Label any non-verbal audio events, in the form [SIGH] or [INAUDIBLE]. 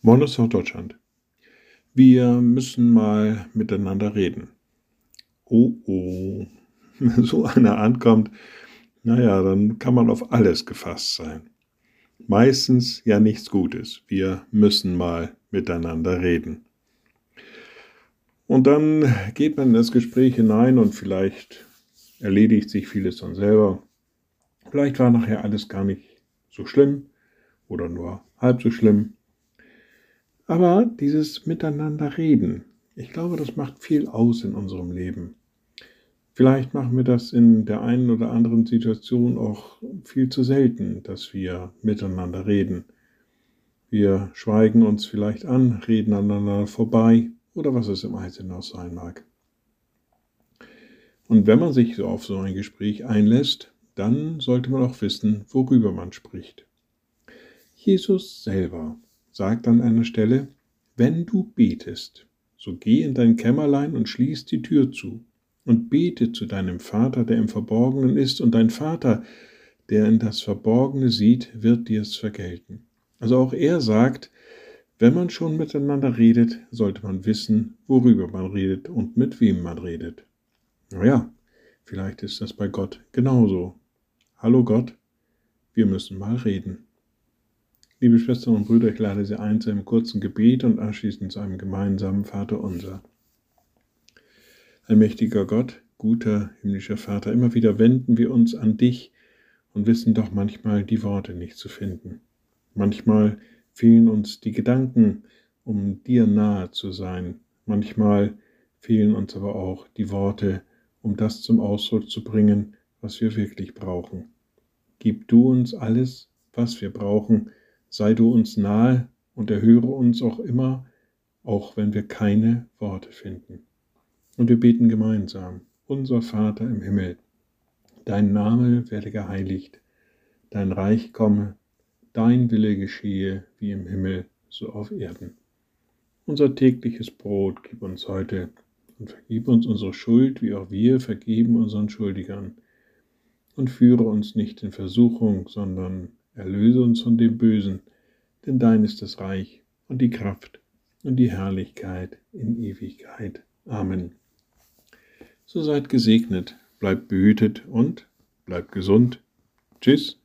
Moin aus Deutschland. Wir müssen mal miteinander reden. Oh oh, [LAUGHS] wenn so einer ankommt, naja, dann kann man auf alles gefasst sein. Meistens ja nichts Gutes. Wir müssen mal miteinander reden. Und dann geht man in das Gespräch hinein und vielleicht erledigt sich vieles dann selber. Vielleicht war nachher alles gar nicht so schlimm oder nur halb so schlimm. Aber dieses Miteinander reden, ich glaube, das macht viel aus in unserem Leben. Vielleicht machen wir das in der einen oder anderen Situation auch viel zu selten, dass wir miteinander reden. Wir schweigen uns vielleicht an, reden aneinander vorbei oder was es im Einzelnen auch sein mag. Und wenn man sich so auf so ein Gespräch einlässt, dann sollte man auch wissen, worüber man spricht. Jesus selber sagt an einer Stelle, wenn du betest, so geh in dein Kämmerlein und schließ die Tür zu und bete zu deinem Vater, der im Verborgenen ist, und dein Vater, der in das Verborgene sieht, wird dir es vergelten. Also auch er sagt, wenn man schon miteinander redet, sollte man wissen, worüber man redet und mit wem man redet. Naja, vielleicht ist das bei Gott genauso. Hallo Gott, wir müssen mal reden. Liebe Schwestern und Brüder, ich lade Sie ein zu einem kurzen Gebet und anschließend zu einem gemeinsamen Vater unser. Allmächtiger Gott, guter himmlischer Vater, immer wieder wenden wir uns an dich und wissen doch manchmal die Worte nicht zu finden. Manchmal fehlen uns die Gedanken, um dir nahe zu sein. Manchmal fehlen uns aber auch die Worte, um das zum Ausdruck zu bringen, was wir wirklich brauchen. Gib du uns alles, was wir brauchen, sei du uns nahe und erhöre uns auch immer, auch wenn wir keine Worte finden. Und wir beten gemeinsam, unser Vater im Himmel, dein Name werde geheiligt, dein Reich komme, dein Wille geschehe wie im Himmel, so auf Erden. Unser tägliches Brot gib uns heute und vergib uns unsere Schuld, wie auch wir vergeben unseren Schuldigern. Und führe uns nicht in Versuchung, sondern erlöse uns von dem Bösen, denn dein ist das Reich und die Kraft und die Herrlichkeit in Ewigkeit. Amen. So seid gesegnet, bleibt behütet und bleibt gesund. Tschüss.